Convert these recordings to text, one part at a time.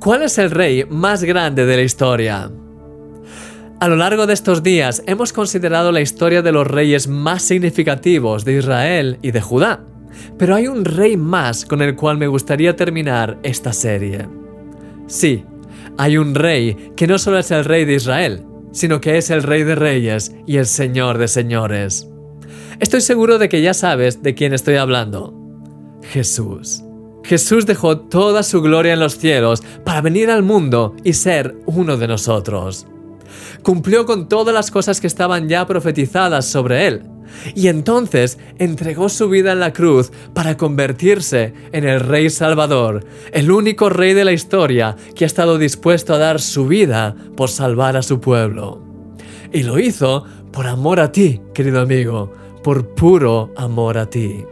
¿Cuál es el rey más grande de la historia? A lo largo de estos días hemos considerado la historia de los reyes más significativos de Israel y de Judá, pero hay un rey más con el cual me gustaría terminar esta serie. Sí, hay un rey que no solo es el rey de Israel, sino que es el rey de reyes y el señor de señores. Estoy seguro de que ya sabes de quién estoy hablando. Jesús. Jesús dejó toda su gloria en los cielos para venir al mundo y ser uno de nosotros. Cumplió con todas las cosas que estaban ya profetizadas sobre él, y entonces entregó su vida en la cruz para convertirse en el Rey Salvador, el único rey de la historia que ha estado dispuesto a dar su vida por salvar a su pueblo. Y lo hizo por amor a ti, querido amigo, por puro amor a ti.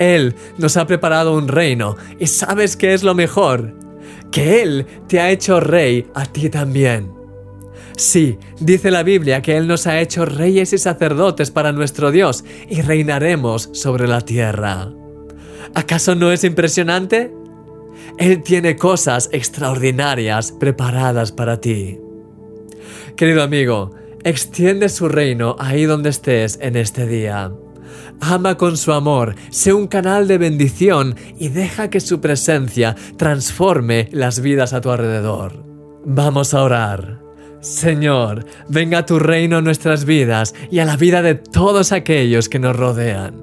Él nos ha preparado un reino y sabes qué es lo mejor, que Él te ha hecho rey a ti también. Sí, dice la Biblia que Él nos ha hecho reyes y sacerdotes para nuestro Dios y reinaremos sobre la tierra. ¿Acaso no es impresionante? Él tiene cosas extraordinarias preparadas para ti. Querido amigo, extiende su reino ahí donde estés en este día. Ama con su amor, sé un canal de bendición y deja que su presencia transforme las vidas a tu alrededor. Vamos a orar. Señor, venga tu reino en nuestras vidas y a la vida de todos aquellos que nos rodean.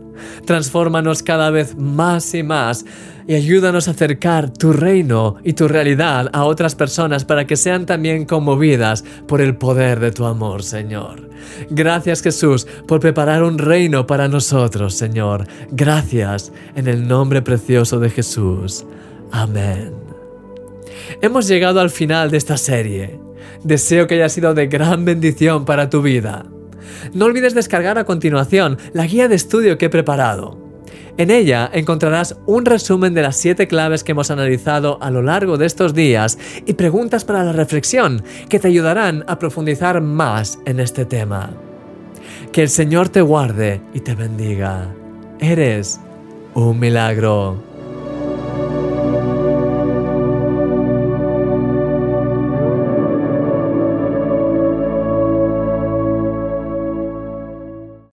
Transfórmanos cada vez más y más y ayúdanos a acercar tu reino y tu realidad a otras personas para que sean también conmovidas por el poder de tu amor, Señor. Gracias Jesús por preparar un reino para nosotros, Señor. Gracias en el nombre precioso de Jesús. Amén. Hemos llegado al final de esta serie. Deseo que haya sido de gran bendición para tu vida. No olvides descargar a continuación la guía de estudio que he preparado. En ella encontrarás un resumen de las siete claves que hemos analizado a lo largo de estos días y preguntas para la reflexión que te ayudarán a profundizar más en este tema. Que el Señor te guarde y te bendiga. Eres un milagro.